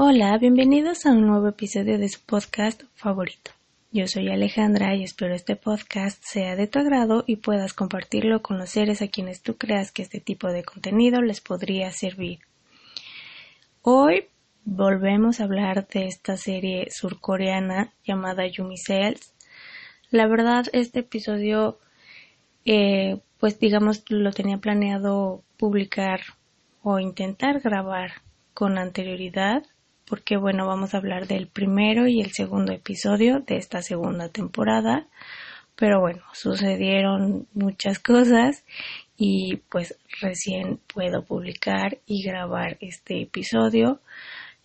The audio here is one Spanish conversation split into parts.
Hola, bienvenidos a un nuevo episodio de su podcast favorito. Yo soy Alejandra y espero este podcast sea de tu agrado y puedas compartirlo con los seres a quienes tú creas que este tipo de contenido les podría servir. Hoy volvemos a hablar de esta serie surcoreana llamada Yumi Cells. La verdad, este episodio, eh, pues digamos, lo tenía planeado publicar o intentar grabar con anterioridad porque bueno, vamos a hablar del primero y el segundo episodio de esta segunda temporada. Pero bueno, sucedieron muchas cosas y pues recién puedo publicar y grabar este episodio.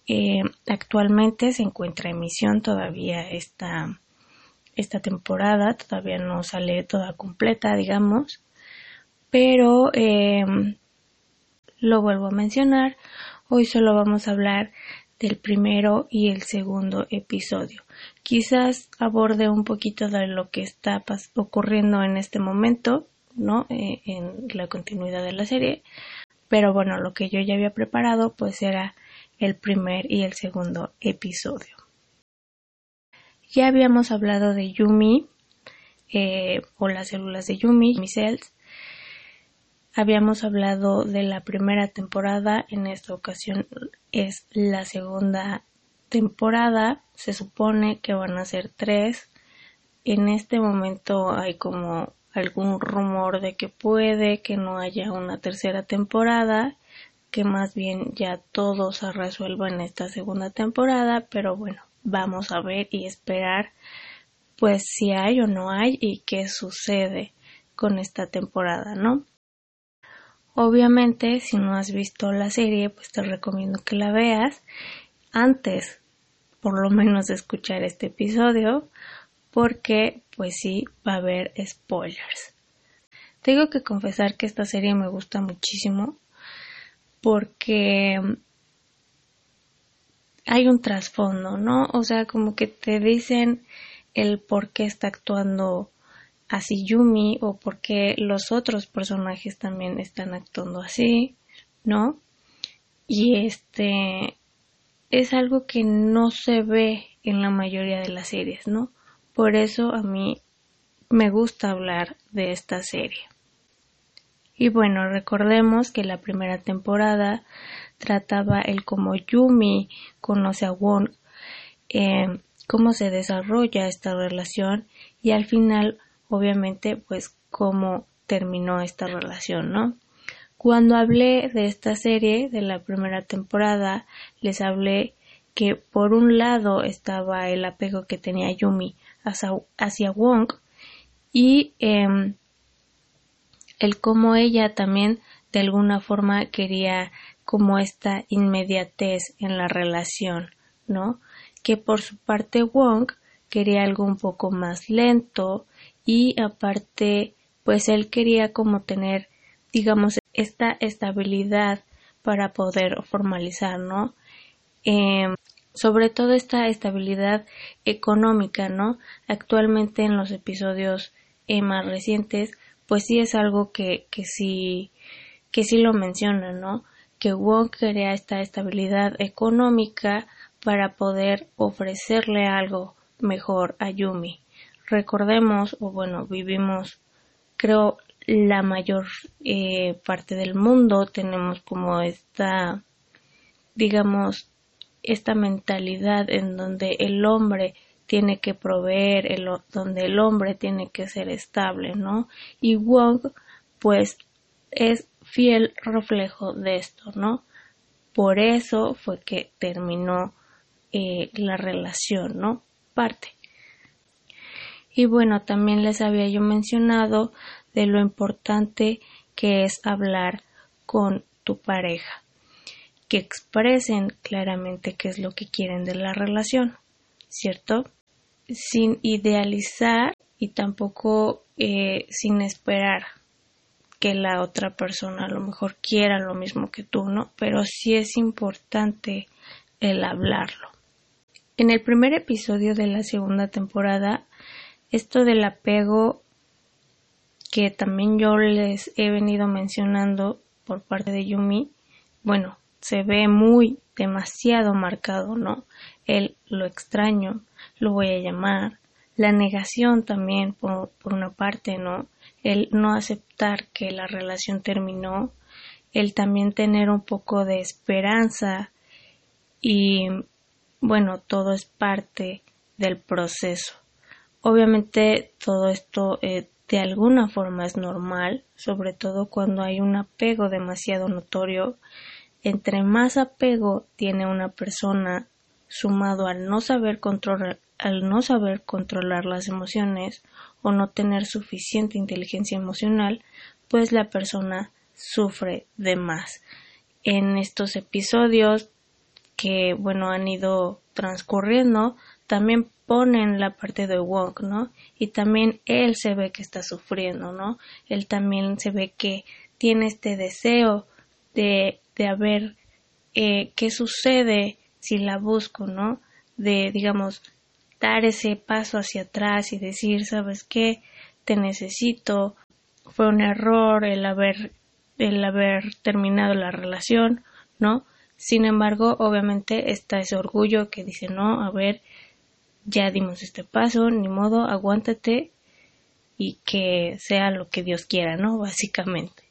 Eh, actualmente se encuentra emisión todavía esta, esta temporada, todavía no sale toda completa, digamos, pero eh, lo vuelvo a mencionar. Hoy solo vamos a hablar del primero y el segundo episodio. Quizás aborde un poquito de lo que está ocurriendo en este momento, ¿no? Eh, en la continuidad de la serie. Pero bueno, lo que yo ya había preparado pues era el primer y el segundo episodio. Ya habíamos hablado de Yumi eh, o las células de Yumi, mis cells, Habíamos hablado de la primera temporada, en esta ocasión es la segunda temporada, se supone que van a ser tres. En este momento hay como algún rumor de que puede que no haya una tercera temporada, que más bien ya todo se resuelva en esta segunda temporada, pero bueno, vamos a ver y esperar pues si hay o no hay y qué sucede con esta temporada, ¿no? Obviamente, si no has visto la serie, pues te recomiendo que la veas antes, por lo menos, de escuchar este episodio, porque, pues sí, va a haber spoilers. Tengo que confesar que esta serie me gusta muchísimo porque hay un trasfondo, ¿no? O sea, como que te dicen el por qué está actuando así Yumi o porque los otros personajes también están actuando así, ¿no? Y este es algo que no se ve en la mayoría de las series, ¿no? Por eso a mí me gusta hablar de esta serie. Y bueno, recordemos que la primera temporada trataba el cómo Yumi conoce a Wong, eh, cómo se desarrolla esta relación y al final obviamente pues cómo terminó esta relación, ¿no? Cuando hablé de esta serie, de la primera temporada, les hablé que por un lado estaba el apego que tenía Yumi hacia, Wong y em, el cómo ella también de alguna forma quería como esta inmediatez en la relación, ¿no? Que por su parte Wong quería algo un poco más lento, y aparte pues él quería como tener digamos esta estabilidad para poder formalizar no em, sobre todo esta estabilidad económica no actualmente en los episodios eh, más recientes pues sí es algo que, que sí que sí lo menciona no que Wong quería esta estabilidad económica para poder ofrecerle algo mejor a Yumi recordemos, o bueno, vivimos, creo, la mayor eh, parte del mundo, tenemos como esta, digamos, esta mentalidad en donde el hombre tiene que proveer, el, donde el hombre tiene que ser estable, ¿no? Y Wong, pues, es fiel reflejo de esto, ¿no? Por eso fue que terminó eh, la relación, ¿no? Parte. Y bueno, también les había yo mencionado de lo importante que es hablar con tu pareja, que expresen claramente qué es lo que quieren de la relación, ¿cierto? Sin idealizar y tampoco eh, sin esperar que la otra persona a lo mejor quiera lo mismo que tú, ¿no? Pero sí es importante el hablarlo. En el primer episodio de la segunda temporada esto del apego que también yo les he venido mencionando por parte de Yumi, bueno, se ve muy demasiado marcado, ¿no? El lo extraño, lo voy a llamar, la negación también por, por una parte, ¿no? El no aceptar que la relación terminó, el también tener un poco de esperanza y bueno, todo es parte del proceso. Obviamente todo esto eh, de alguna forma es normal, sobre todo cuando hay un apego demasiado notorio. Entre más apego tiene una persona sumado al no saber controlar, al no saber controlar las emociones o no tener suficiente inteligencia emocional, pues la persona sufre de más. En estos episodios que bueno han ido transcurriendo también ponen la parte de Wong, ¿no? Y también él se ve que está sufriendo, ¿no? Él también se ve que tiene este deseo de, de a ver eh, qué sucede si la busco, ¿no? De, digamos, dar ese paso hacia atrás y decir, ¿sabes qué? Te necesito. Fue un error el haber, el haber terminado la relación, ¿no? Sin embargo, obviamente está ese orgullo que dice, no, a ver, ya dimos este paso, ni modo, aguántate y que sea lo que Dios quiera, ¿no? Básicamente.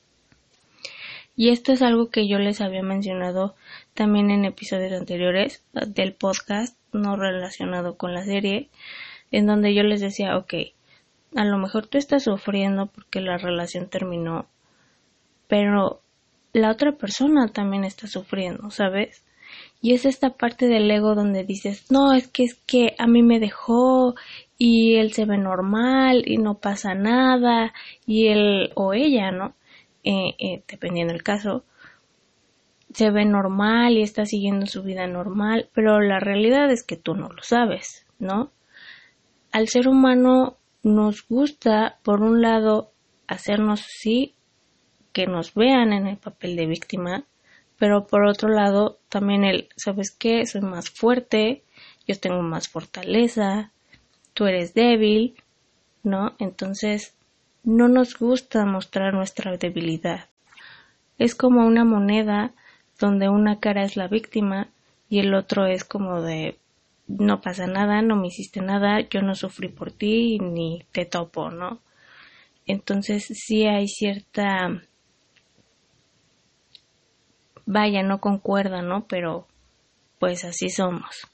Y esto es algo que yo les había mencionado también en episodios anteriores del podcast, no relacionado con la serie, en donde yo les decía, ok, a lo mejor tú estás sufriendo porque la relación terminó, pero la otra persona también está sufriendo, ¿sabes? Y es esta parte del ego donde dices, no, es que es que a mí me dejó y él se ve normal y no pasa nada y él o ella, ¿no? Eh, eh, dependiendo del caso, se ve normal y está siguiendo su vida normal, pero la realidad es que tú no lo sabes, ¿no? Al ser humano nos gusta, por un lado, hacernos sí que nos vean en el papel de víctima, pero por otro lado también el, ¿sabes qué? Soy más fuerte, yo tengo más fortaleza, tú eres débil, ¿no? Entonces no nos gusta mostrar nuestra debilidad. Es como una moneda donde una cara es la víctima y el otro es como de no pasa nada, no me hiciste nada, yo no sufrí por ti ni te topo, ¿no? Entonces sí hay cierta vaya, no concuerda, ¿no? Pero pues así somos.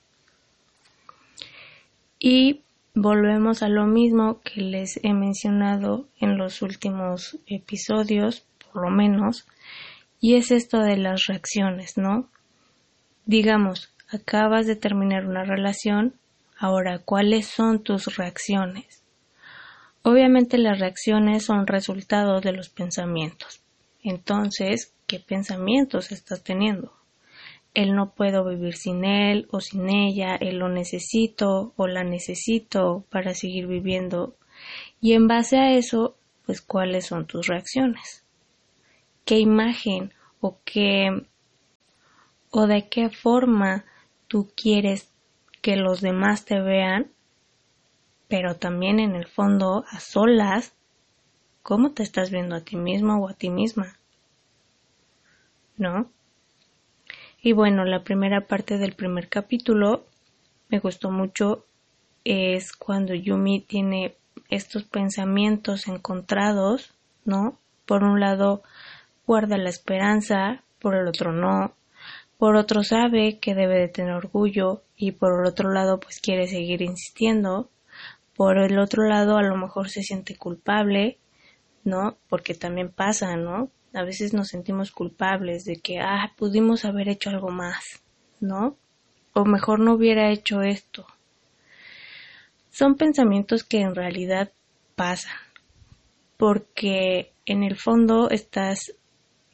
Y volvemos a lo mismo que les he mencionado en los últimos episodios, por lo menos, y es esto de las reacciones, ¿no? Digamos, acabas de terminar una relación, ahora, ¿cuáles son tus reacciones? Obviamente las reacciones son resultado de los pensamientos. Entonces, qué pensamientos estás teniendo. El no puedo vivir sin él o sin ella, el lo necesito o la necesito para seguir viviendo. Y en base a eso, pues cuáles son tus reacciones. ¿Qué imagen o qué o de qué forma tú quieres que los demás te vean, pero también en el fondo a solas, cómo te estás viendo a ti mismo o a ti misma. ¿No? Y bueno, la primera parte del primer capítulo me gustó mucho es cuando Yumi tiene estos pensamientos encontrados, ¿no? Por un lado guarda la esperanza, por el otro no, por otro sabe que debe de tener orgullo y por el otro lado pues quiere seguir insistiendo, por el otro lado a lo mejor se siente culpable, ¿no? Porque también pasa, ¿no? A veces nos sentimos culpables de que, ah, pudimos haber hecho algo más, ¿no? O mejor no hubiera hecho esto. Son pensamientos que en realidad pasan, porque en el fondo estás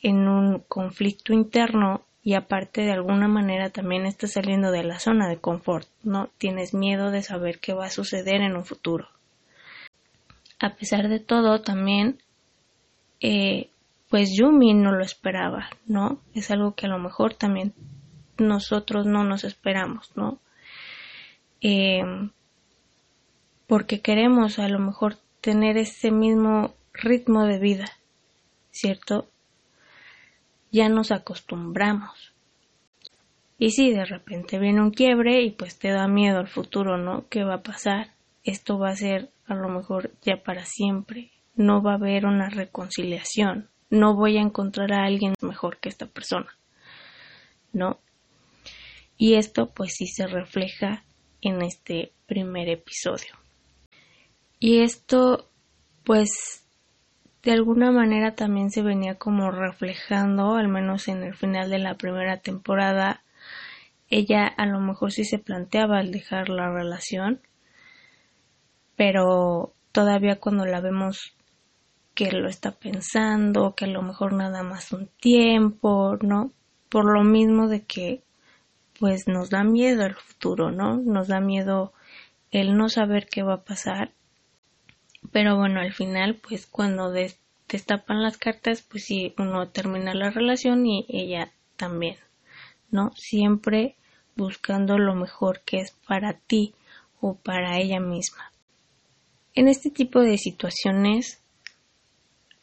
en un conflicto interno y aparte de alguna manera también estás saliendo de la zona de confort, ¿no? Tienes miedo de saber qué va a suceder en un futuro. A pesar de todo, también eh, pues Yumi no lo esperaba, ¿no? Es algo que a lo mejor también nosotros no nos esperamos, ¿no? Em, porque queremos a lo mejor tener ese mismo ritmo de vida, ¿cierto? Ya nos acostumbramos Y si de repente viene un quiebre y pues te da miedo al futuro, ¿no? ¿Qué va a pasar? Esto va a ser a lo mejor ya para siempre. No va a haber una reconciliación. No voy a encontrar a alguien mejor que esta persona. ¿No? Y esto pues sí se refleja en este primer episodio. Y esto pues de alguna manera también se venía como reflejando, al menos en el final de la primera temporada, ella a lo mejor sí se planteaba el dejar la relación, pero todavía cuando la vemos que lo está pensando, que a lo mejor nada más un tiempo, ¿no? Por lo mismo de que pues nos da miedo el futuro, ¿no? Nos da miedo el no saber qué va a pasar. Pero bueno, al final, pues cuando destapan las cartas, pues sí, uno termina la relación y ella también, ¿no? Siempre buscando lo mejor que es para ti o para ella misma. En este tipo de situaciones,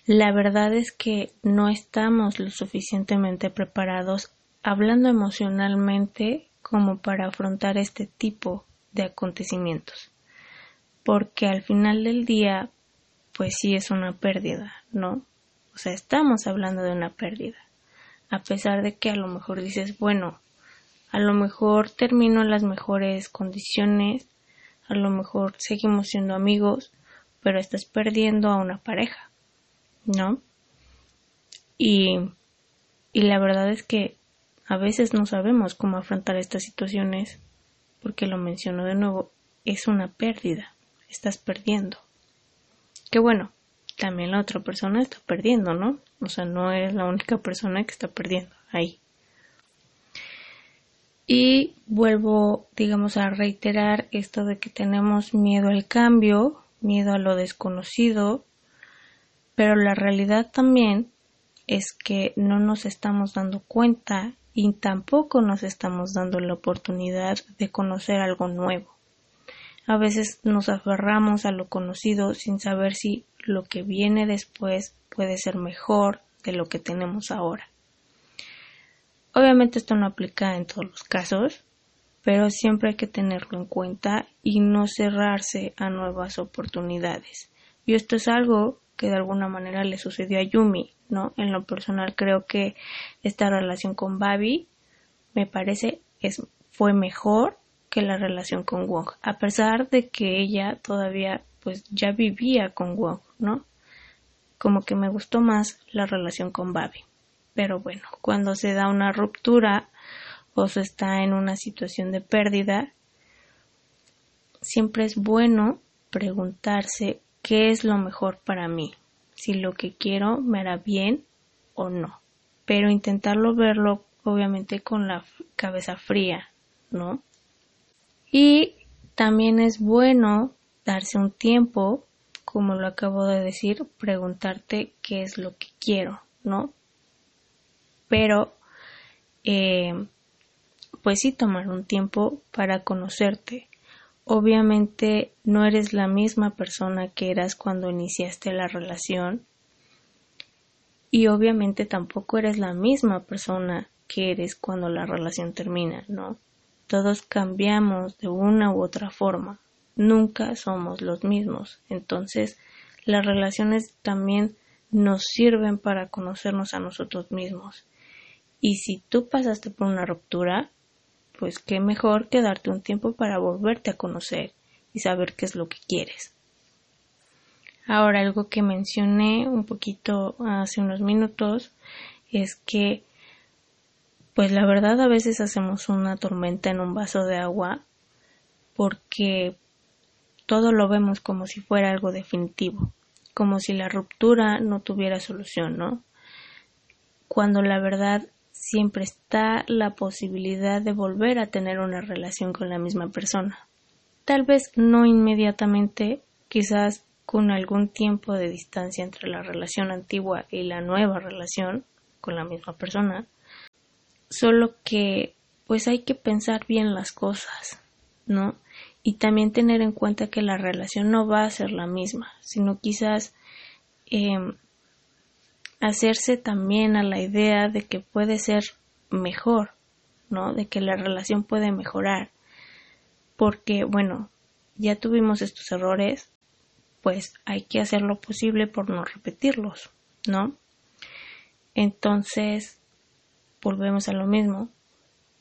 la verdad es que no estamos lo suficientemente preparados hablando emocionalmente como para afrontar este tipo de acontecimientos. Porque al final del día, pues sí es una pérdida, ¿no? O sea, estamos hablando de una pérdida. A pesar de que a lo mejor dices, bueno, a lo mejor termino en las mejores condiciones, a lo mejor seguimos siendo amigos, pero estás perdiendo a una pareja, ¿no? Y, y la verdad es que a veces no sabemos cómo afrontar estas situaciones, porque lo menciono de nuevo, es una pérdida, estás perdiendo. Que bueno, también la otra persona está perdiendo, ¿no? O sea, no eres la única persona que está perdiendo ahí. Y vuelvo, digamos, a reiterar esto de que tenemos miedo al cambio, miedo a lo desconocido, pero la realidad también es que no nos estamos dando cuenta y tampoco nos estamos dando la oportunidad de conocer algo nuevo. A veces nos aferramos a lo conocido sin saber si lo que viene después puede ser mejor de lo que tenemos ahora. Obviamente esto no aplica en todos los casos, pero siempre hay que tenerlo en cuenta y no cerrarse a nuevas oportunidades. Y esto es algo que de alguna manera le sucedió a Yumi, ¿no? En lo personal creo que esta relación con Babi me parece es, fue mejor que la relación con Wong, a pesar de que ella todavía pues ya vivía con Wong, ¿no? Como que me gustó más la relación con Babi. Pero bueno, cuando se da una ruptura o se está en una situación de pérdida, siempre es bueno preguntarse qué es lo mejor para mí, si lo que quiero me hará bien o no, pero intentarlo verlo obviamente con la cabeza fría, ¿no? Y también es bueno darse un tiempo, como lo acabo de decir, preguntarte qué es lo que quiero, ¿no? Pero, eh, pues sí, tomar un tiempo para conocerte, obviamente no eres la misma persona que eras cuando iniciaste la relación y obviamente tampoco eres la misma persona que eres cuando la relación termina, ¿no? Todos cambiamos de una u otra forma, nunca somos los mismos, entonces las relaciones también nos sirven para conocernos a nosotros mismos. Y si tú pasaste por una ruptura, pues qué mejor que darte un tiempo para volverte a conocer y saber qué es lo que quieres. Ahora, algo que mencioné un poquito hace unos minutos es que, pues la verdad a veces hacemos una tormenta en un vaso de agua porque todo lo vemos como si fuera algo definitivo, como si la ruptura no tuviera solución, ¿no? Cuando la verdad siempre está la posibilidad de volver a tener una relación con la misma persona. Tal vez no inmediatamente, quizás con algún tiempo de distancia entre la relación antigua y la nueva relación con la misma persona, solo que pues hay que pensar bien las cosas, ¿no? Y también tener en cuenta que la relación no va a ser la misma, sino quizás em, hacerse también a la idea de que puede ser mejor, ¿no? De que la relación puede mejorar. Porque, bueno, ya tuvimos estos errores, pues hay que hacer lo posible por no repetirlos, ¿no? Entonces, volvemos a lo mismo,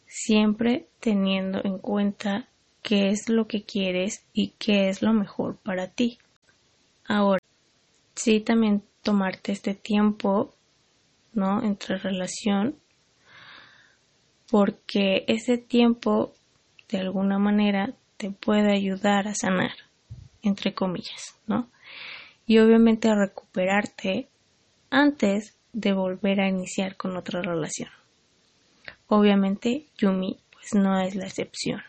siempre teniendo en cuenta qué es lo que quieres y qué es lo mejor para ti. Ahora, sí también tomarte este tiempo, ¿no? Entre relación, porque ese tiempo, de alguna manera, te puede ayudar a sanar, entre comillas, ¿no? Y obviamente a recuperarte antes de volver a iniciar con otra relación. Obviamente, Yumi, pues no es la excepción.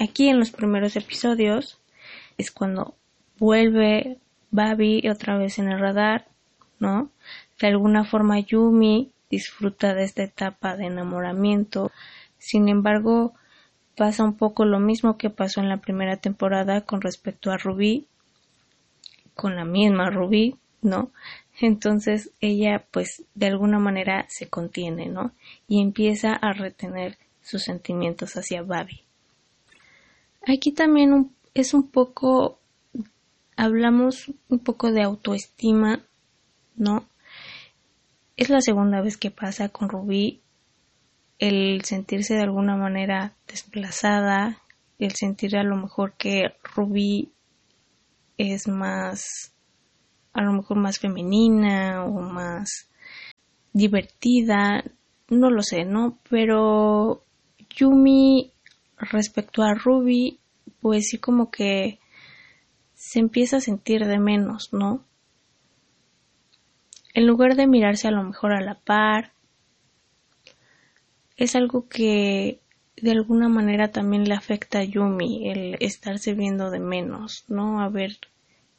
Aquí en los primeros episodios es cuando vuelve Babi otra vez en el radar, ¿no? De alguna forma Yumi disfruta de esta etapa de enamoramiento. Sin embargo, pasa un poco lo mismo que pasó en la primera temporada con respecto a Ruby, con la misma Ruby, ¿no? Entonces ella pues de alguna manera se contiene, ¿no? Y empieza a retener sus sentimientos hacia Babi. Aquí también es un poco hablamos un poco de autoestima, ¿no? Es la segunda vez que pasa con Rubí el sentirse de alguna manera desplazada, el sentir a lo mejor que Rubí es más, a lo mejor más femenina o más divertida, no lo sé, ¿no? Pero Yumi respecto a Ruby, pues sí como que se empieza a sentir de menos, ¿no? En lugar de mirarse a lo mejor a la par, es algo que de alguna manera también le afecta a Yumi el estarse viendo de menos, ¿no? A ver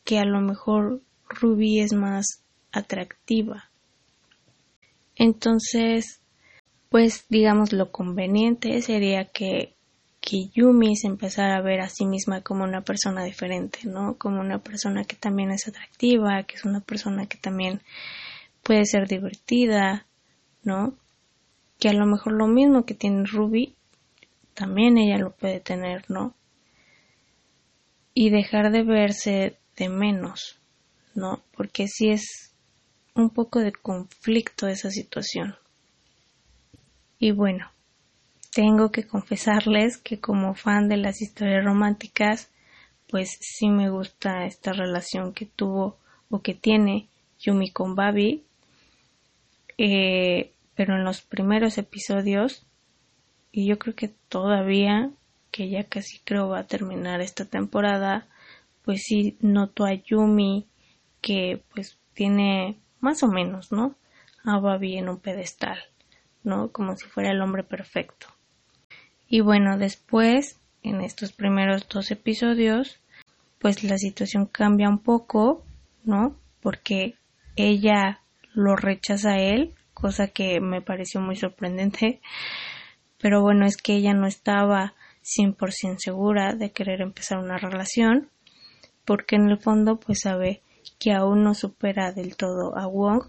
que a lo mejor Ruby es más atractiva. Entonces, pues digamos lo conveniente sería que que Yumi se empezara a ver a sí misma como una persona diferente, ¿no? Como una persona que también es atractiva, que es una persona que también puede ser divertida, ¿no? Que a lo mejor lo mismo que tiene Ruby, también ella lo puede tener, ¿no? Y dejar de verse de menos, ¿no? Porque si es un poco de conflicto esa situación. Y bueno, tengo que confesarles que como fan de las historias románticas, pues sí me gusta esta relación que tuvo o que tiene Yumi con Babi. Eh, pero en los primeros episodios, y yo creo que todavía, que ya casi creo va a terminar esta temporada, pues sí noto a Yumi que pues tiene más o menos, ¿no? A Babi en un pedestal, ¿no? Como si fuera el hombre perfecto. Y bueno, después, en estos primeros dos episodios, pues la situación cambia un poco, ¿no? Porque ella lo rechaza a él, cosa que me pareció muy sorprendente. Pero bueno, es que ella no estaba 100% segura de querer empezar una relación, porque en el fondo pues sabe que aún no supera del todo a Wong.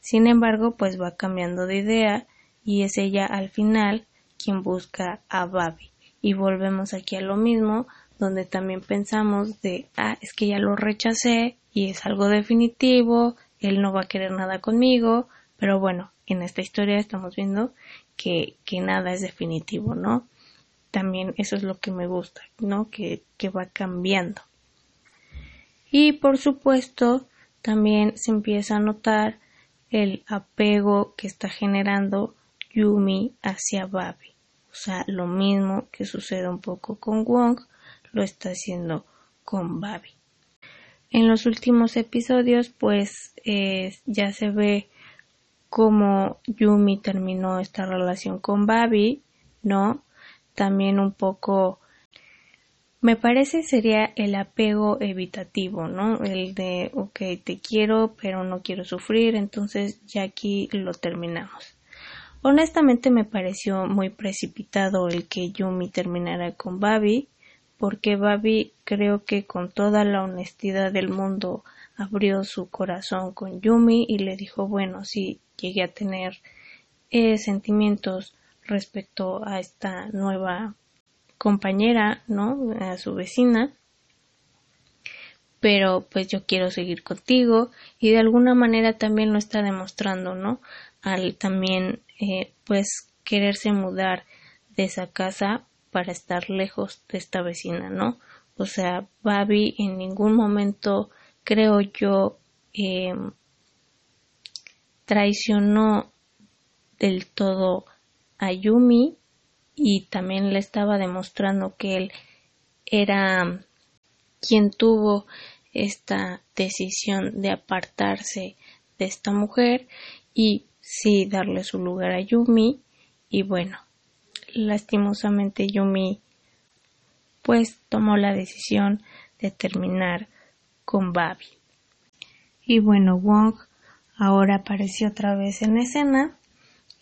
Sin embargo, pues va cambiando de idea y es ella al final quien busca a Babi. Y volvemos aquí a lo mismo, donde también pensamos de, ah, es que ya lo rechacé y es algo definitivo, él no va a querer nada conmigo, pero bueno, en esta historia estamos viendo que, que nada es definitivo, ¿no? También eso es lo que me gusta, ¿no? Que, que va cambiando. Y por supuesto, también se empieza a notar el apego que está generando Yumi hacia Babi. O sea, lo mismo que sucede un poco con Wong, lo está haciendo con Babi. En los últimos episodios, pues eh, ya se ve cómo Yumi terminó esta relación con Babi, ¿no? También un poco me parece sería el apego evitativo, ¿no? El de, ok, te quiero, pero no quiero sufrir, entonces ya aquí lo terminamos. Honestamente me pareció muy precipitado el que Yumi terminara con Babi, porque Babi creo que con toda la honestidad del mundo abrió su corazón con Yumi y le dijo bueno si llegué a tener eh, sentimientos respecto a esta nueva compañera, ¿no? A su vecina. Pero pues yo quiero seguir contigo y de alguna manera también lo está demostrando, ¿no? Al también eh, pues quererse mudar de esa casa para estar lejos de esta vecina, ¿no? O sea, Babi en ningún momento, creo yo, eh, traicionó del todo a Yumi y también le estaba demostrando que él era quien tuvo esta decisión de apartarse de esta mujer y sí darle su lugar a Yumi y bueno lastimosamente Yumi pues tomó la decisión de terminar con Babi y bueno Wong ahora apareció otra vez en escena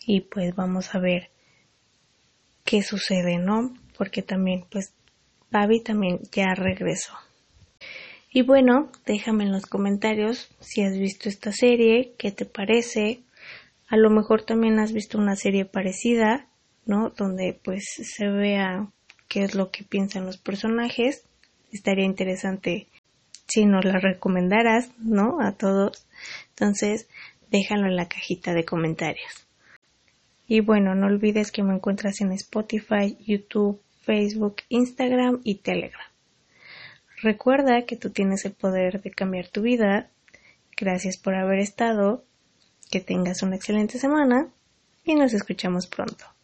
y pues vamos a ver qué sucede, ¿no? Porque también, pues, Babi también ya regresó. Y bueno, déjame en los comentarios si has visto esta serie, qué te parece. A lo mejor también has visto una serie parecida, ¿no? Donde pues se vea qué es lo que piensan los personajes. Estaría interesante si nos la recomendaras, ¿no? A todos. Entonces, déjalo en la cajita de comentarios. Y bueno, no olvides que me encuentras en Spotify, YouTube, Facebook, Instagram y Telegram. Recuerda que tú tienes el poder de cambiar tu vida. Gracias por haber estado. Que tengas una excelente semana y nos escuchamos pronto.